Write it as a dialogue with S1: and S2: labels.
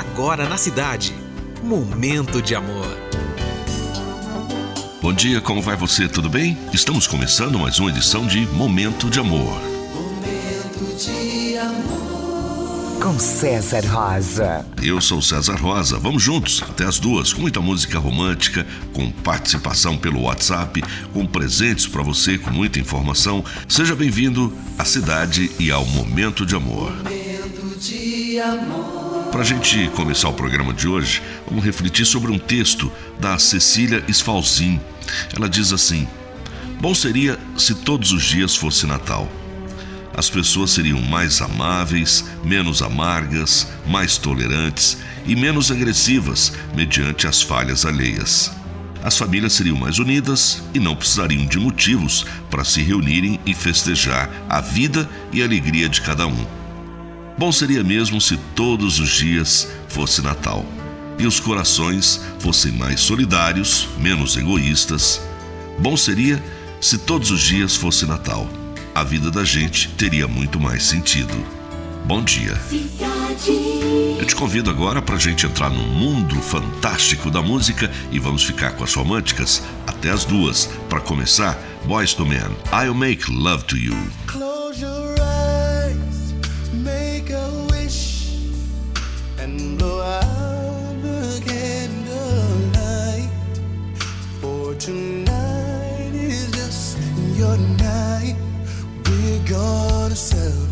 S1: agora na cidade. Momento de amor.
S2: Bom dia, como vai você? Tudo bem? Estamos começando mais uma edição de Momento de Amor.
S3: Momento de amor.
S4: Com César Rosa.
S2: Eu sou César Rosa. Vamos juntos até as duas, com muita música romântica, com participação pelo WhatsApp, com presentes para você, com muita informação. Seja bem-vindo à cidade e ao Momento de Amor.
S3: Momento de amor.
S2: Para a gente começar o programa de hoje, vamos refletir sobre um texto da Cecília Esfalzin. Ela diz assim: Bom seria se todos os dias fosse Natal. As pessoas seriam mais amáveis, menos amargas, mais tolerantes e menos agressivas mediante as falhas alheias. As famílias seriam mais unidas e não precisariam de motivos para se reunirem e festejar a vida e a alegria de cada um. Bom seria mesmo se todos os dias fosse Natal e os corações fossem mais solidários, menos egoístas. Bom seria se todos os dias fosse Natal. A vida da gente teria muito mais sentido. Bom dia. Eu te convido agora para a gente entrar no mundo fantástico da música e vamos ficar com as românticas até as duas. Para começar, Boys to Men, I'll Make Love to You. and blow out the candlelight.
S5: For tonight is just your night. We're gonna celebrate.